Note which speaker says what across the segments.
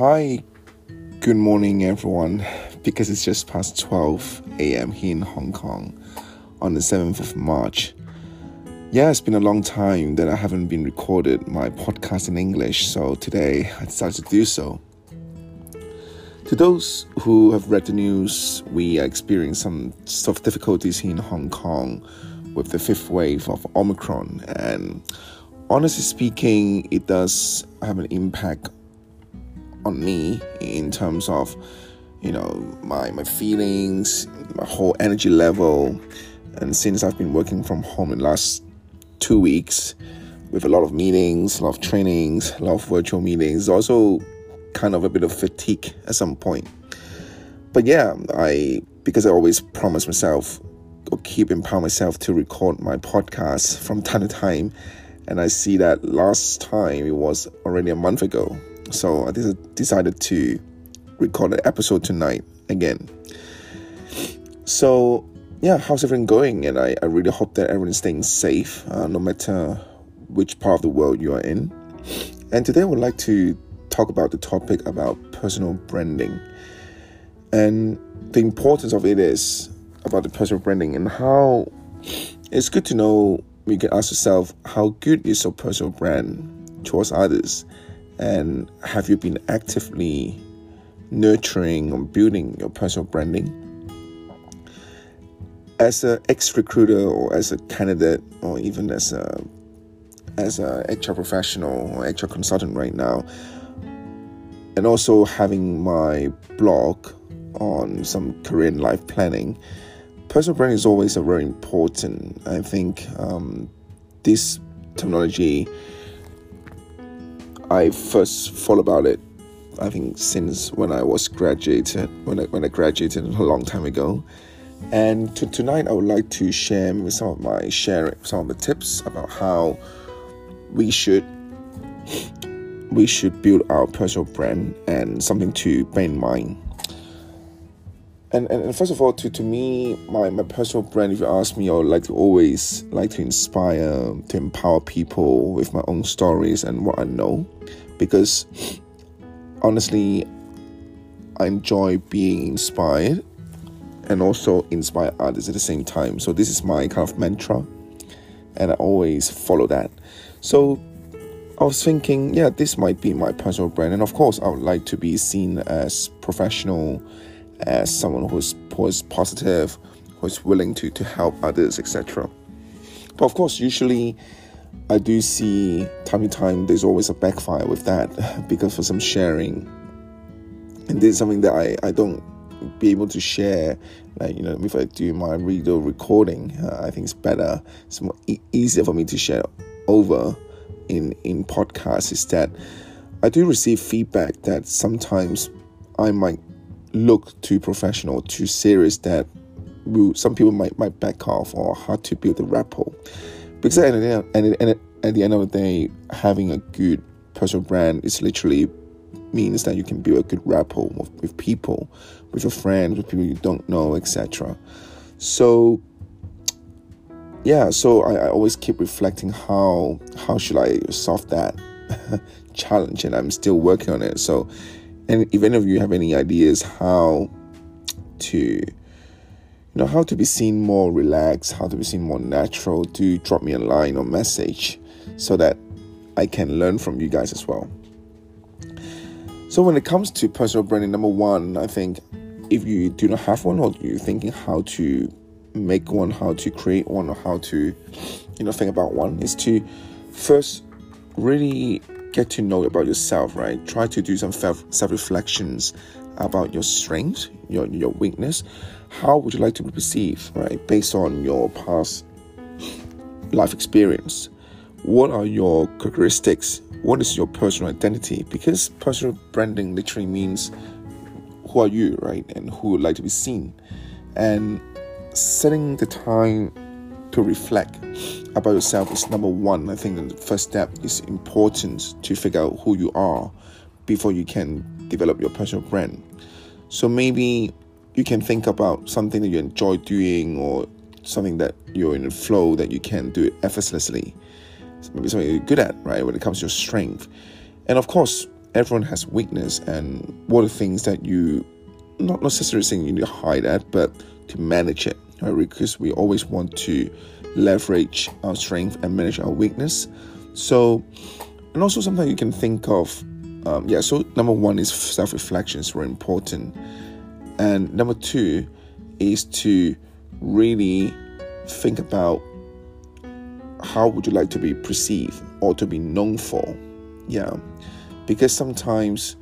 Speaker 1: Hi, good morning, everyone. Because it's just past 12 a.m. here in Hong Kong on the 7th of March. Yeah, it's been a long time that I haven't been recorded my podcast in English, so today I decided to do so. To those who have read the news, we are experiencing some sort of difficulties here in Hong Kong with the fifth wave of Omicron, and honestly speaking, it does have an impact on me in terms of you know my my feelings my whole energy level. And since i've been working from home in the last two weeks with a lot of meetings a lot of trainings a lot of virtual meetings also kind of a bit of fatigue at some point. But yeah i because i always promise myself or keep empowering myself to record my podcast from time to time and i see that last time it was already a month ago so I decided to record an episode tonight again. So, yeah, how's everything going? And I, I really hope that everyone's staying safe, uh, no matter which part of the world you are in. And today I would like to talk about the topic about personal branding. And the importance of it is about the personal branding and how it's good to know you can ask yourself how good is your personal brand towards others and have you been actively nurturing or building your personal branding? As an ex recruiter or as a candidate or even as a as a HR professional or HR consultant right now, and also having my blog on some career and life planning, personal branding is always a very important. I think um, this terminology I first thought about it, I think since when I was graduated, when I, when I graduated a long time ago. And to, tonight, I would like to share some of my share some of the tips about how we should we should build our personal brand and something to bear in mind. And, and, and first of all, to, to me, my, my personal brand, if you ask me, I would like to always like to inspire, to empower people with my own stories and what I know because honestly, I enjoy being inspired and also inspire others at the same time. So this is my kind of mantra, and I always follow that. So I was thinking, yeah, this might be my personal brand, and of course, I would like to be seen as professional, as someone who's who's positive, who's willing to to help others, etc. But of course, usually I do see time to time there's always a backfire with that because for some sharing, and this is something that I, I don't be able to share. Like you know, if I do my radio recording, uh, I think it's better. It's more e- easier for me to share over in in podcasts. Is that I do receive feedback that sometimes I might look too professional, too serious. That some people might might back off or hard to build a rapport. Because at the, end, at the end of the day, having a good personal brand is literally means that you can build a good rapport with, with people, with your friends, with people you don't know, etc. So yeah, so I, I, always keep reflecting how how should I solve that challenge, and I'm still working on it. So, and if any of you have any ideas how to you know how to be seen more relaxed how to be seen more natural do drop me a line or message so that i can learn from you guys as well. So when it comes to personal branding number one i think if you do not have one or you're thinking how to make one how to create one or how to you know think about one is to first really get to know about yourself right try to do some self reflections about your strengths your your weakness how would you like to be perceived, right? Based on your past life experience. What are your characteristics? What is your personal identity? Because personal branding literally means who are you, right? And who would like to be seen. And setting the time to reflect about yourself is number one. I think the first step is important to figure out who you are before you can develop your personal brand. So maybe you can think about something that you enjoy doing or something that you're in a flow that you can do it effortlessly. Maybe something you're good at, right? When it comes to your strength. And of course, everyone has weakness, and what are things that you not necessarily saying you need to hide at, but to manage it, right? Because we always want to leverage our strength and manage our weakness. So, and also sometimes you can think of, um, yeah. So number one is self-reflection is very important, and number two is to really think about how would you like to be perceived or to be known for yeah because sometimes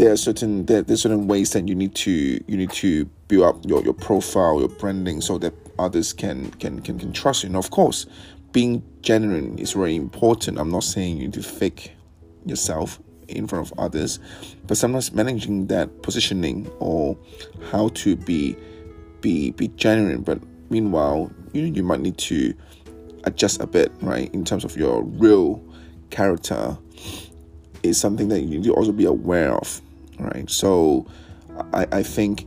Speaker 1: there are certain there, there's certain ways that you need to you need to build up your, your profile your branding so that others can can can, can trust you. And of course being genuine is very important. I'm not saying you need to fake yourself in front of others but sometimes managing that positioning or how to be be be genuine. But meanwhile you you might need to adjust a bit right in terms of your real character is something that you need to also be aware of right? So i i think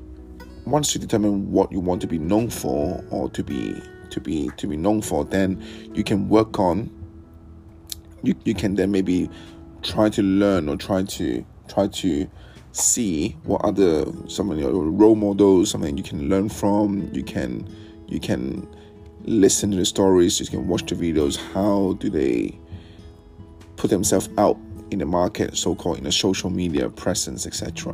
Speaker 1: once you determine what you want to be known for or to be to be to be known for then you can work on you, you can then maybe try to learn or try to try to see what other some of your role models something you can learn from. You can you can listen to the stories. You can watch the videos. How do they put themselves out in the market so-called in a social media presence etc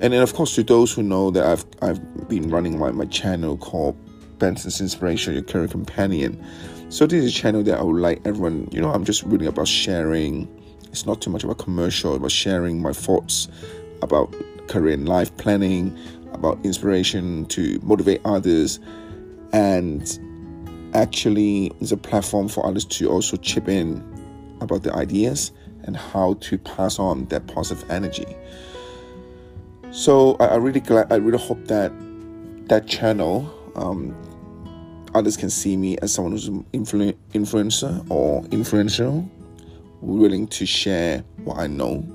Speaker 1: and then of course to those who know that i've i've been running my, my channel called benson's inspiration your career companion. So this is a channel that i would like everyone you know i'm just really about sharing. It's not too much about commercial but sharing my thoughts about career and life planning, about inspiration to motivate others, and actually it's a platform for others to also chip in about the ideas and how to pass on that positive energy. So I, I really glad I really hope that that channel um, others can see me as someone who's an influ- influencer or influential, willing to share what I know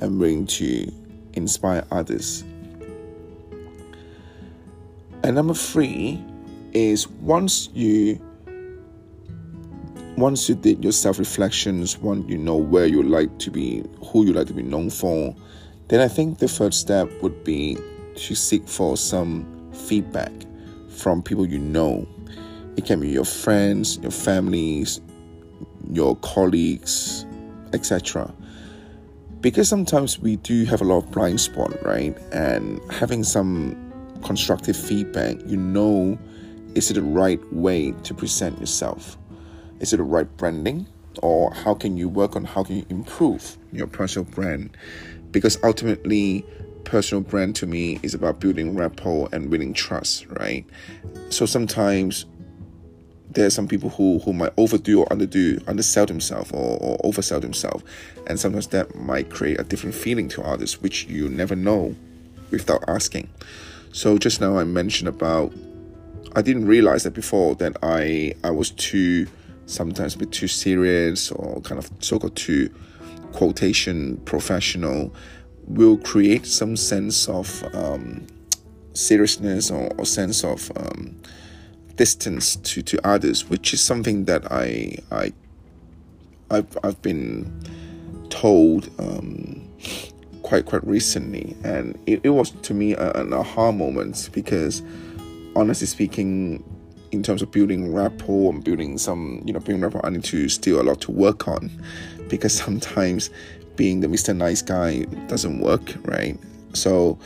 Speaker 1: and willing to inspire others. And number three is once you once you did your self-reflections, once you know where you like to be, who you like to be known for, then I think the first step would be to seek for some feedback from people you know. It can be your friends, your families, your colleagues, etc because sometimes we do have a lot of blind spot, right? And having some constructive feedback, you know, is it the right way to present yourself? Is it the right branding? Or how can you work on how can you improve your personal brand? Because ultimately, personal brand to me is about building rapport and winning trust, right? So sometimes there are some people who, who might overdo or underdo, undersell themselves or, or oversell themselves. And sometimes that might create a different feeling to others, which you never know without asking. So just now I mentioned about I didn't realize that before that I I was too sometimes bit too serious or kind of so-called too quotation professional will create some sense of um, seriousness or, or sense of um, distance to, to others, which is something that I I I've, I've been told um, quite quite recently, and it, it was to me an aha moment because honestly speaking, in terms of building rapport and building some you know building rapport, I need to still a lot to work on because sometimes being the Mr. Nice Guy doesn't work, right? So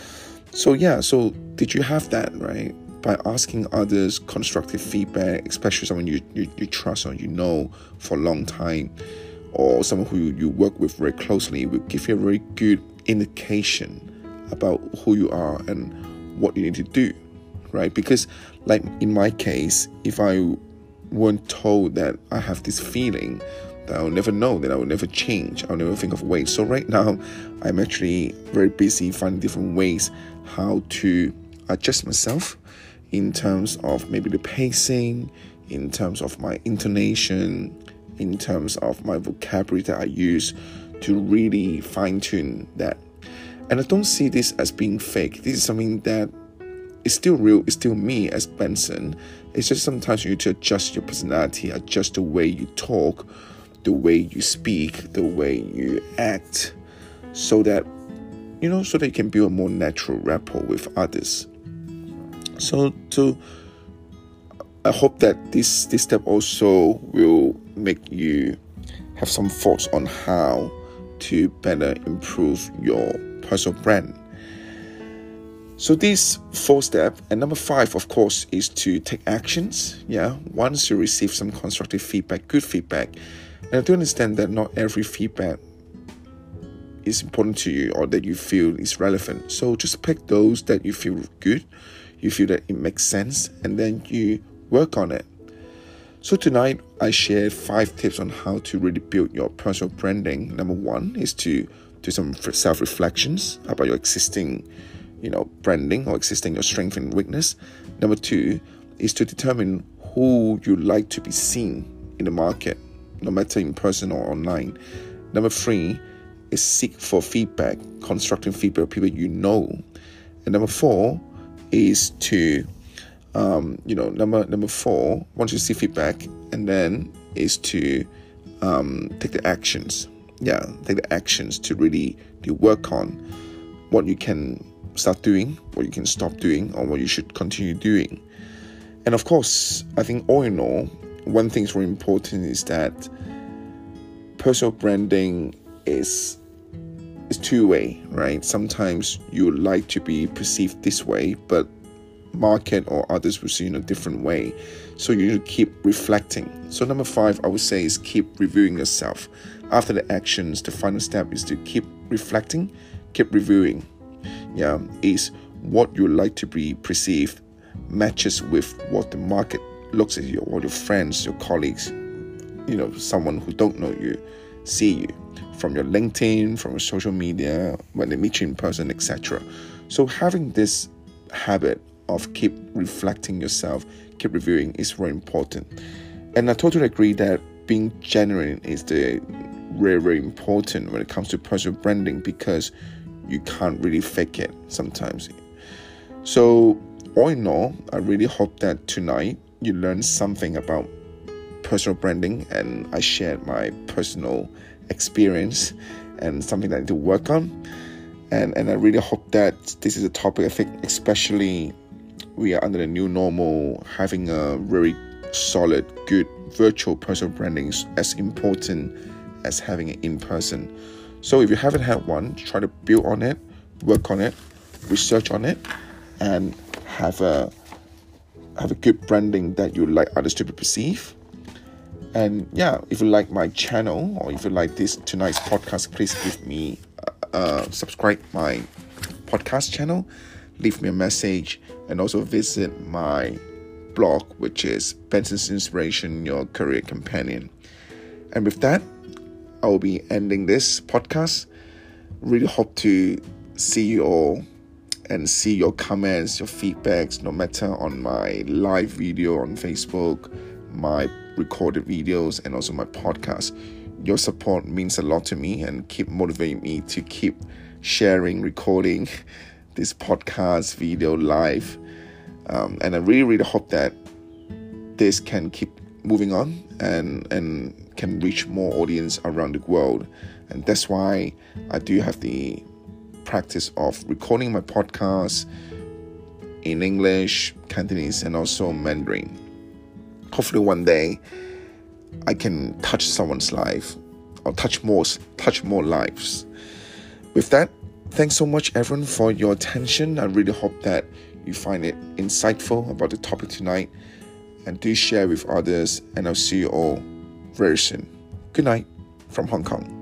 Speaker 1: so yeah, so did you have that right? by asking others constructive feedback, especially someone you, you, you trust or you know for a long time, or someone who you work with very closely, will give you a very good indication about who you are and what you need to do, right? Because, like in my case, if I weren't told that I have this feeling, that I'll never know, that I will never change, I'll never think of ways. So, right now, I'm actually very busy finding different ways how to adjust myself in terms of maybe the pacing, in terms of my intonation, in terms of my vocabulary that I use to really fine tune that. And I don't see this as being fake. This is something that is still real, it's still me as Benson. It's just sometimes you need to adjust your personality, adjust the way you talk the way you speak, the way you act, so that you know, so that you can build a more natural rapport with others. So to I hope that this this step also will make you have some thoughts on how to better improve your personal brand. So these four steps, and number five, of course, is to take actions. Yeah, once you receive some constructive feedback, good feedback, and I do understand that not every feedback is important to you or that you feel is relevant. So just pick those that you feel good, you feel that it makes sense, and then you work on it. So tonight I shared five tips on how to really build your personal branding. Number one is to do some self reflections about your existing you know, branding or existing your strength and weakness. Number two is to determine who you like to be seen in the market, no matter in person or online. Number three is seek for feedback, constructive feedback, of people you know. And number four is to, um, you know, number number four, once you see feedback, and then is to um, take the actions. Yeah, take the actions to really to work on what you can start doing, what you can stop doing, or what you should continue doing. And of course, I think all in all, one thing is very important is that personal branding is is two way, right? Sometimes you like to be perceived this way, but market or others will see you in a different way. So you need to keep reflecting. So number five, I would say is keep reviewing yourself. After the actions, the final step is to keep reflecting, keep reviewing yeah, is what you like to be perceived matches with what the market looks at you, or your friends, your colleagues, you know, someone who don't know you, see you from your LinkedIn, from your social media, when they meet you in person, etc. So having this habit of keep reflecting yourself, keep reviewing is very important. And I totally agree that being genuine is the very, very important when it comes to personal branding because you can't really fake it sometimes. So, all in all, I really hope that tonight you learned something about personal branding and I shared my personal experience and something that I need to work on. And, and I really hope that this is a topic I think, especially we are under the new normal, having a very solid, good virtual personal branding is as important as having it in person. So if you haven't had one, try to build on it, work on it, research on it, and have a have a good branding that you like others to perceive. And yeah, if you like my channel or if you like this tonight's podcast, please give me uh, uh, subscribe my podcast channel, leave me a message, and also visit my blog, which is Benson's Inspiration, Your Career Companion. And with that, I will be ending this podcast. Really hope to see you all and see your comments, your feedbacks, no matter on my live video on Facebook, my recorded videos, and also my podcast. Your support means a lot to me and keep motivating me to keep sharing, recording this podcast, video live. Um, and I really, really hope that this can keep moving on and and can reach more audience around the world. And that's why I do have the practice of recording my podcast in English, Cantonese, and also Mandarin. Hopefully, one day I can touch someone's life or touch more, touch more lives. With that, thanks so much, everyone, for your attention. I really hope that you find it insightful about the topic tonight and do share with others. And I'll see you all very soon. Good night from Hong Kong.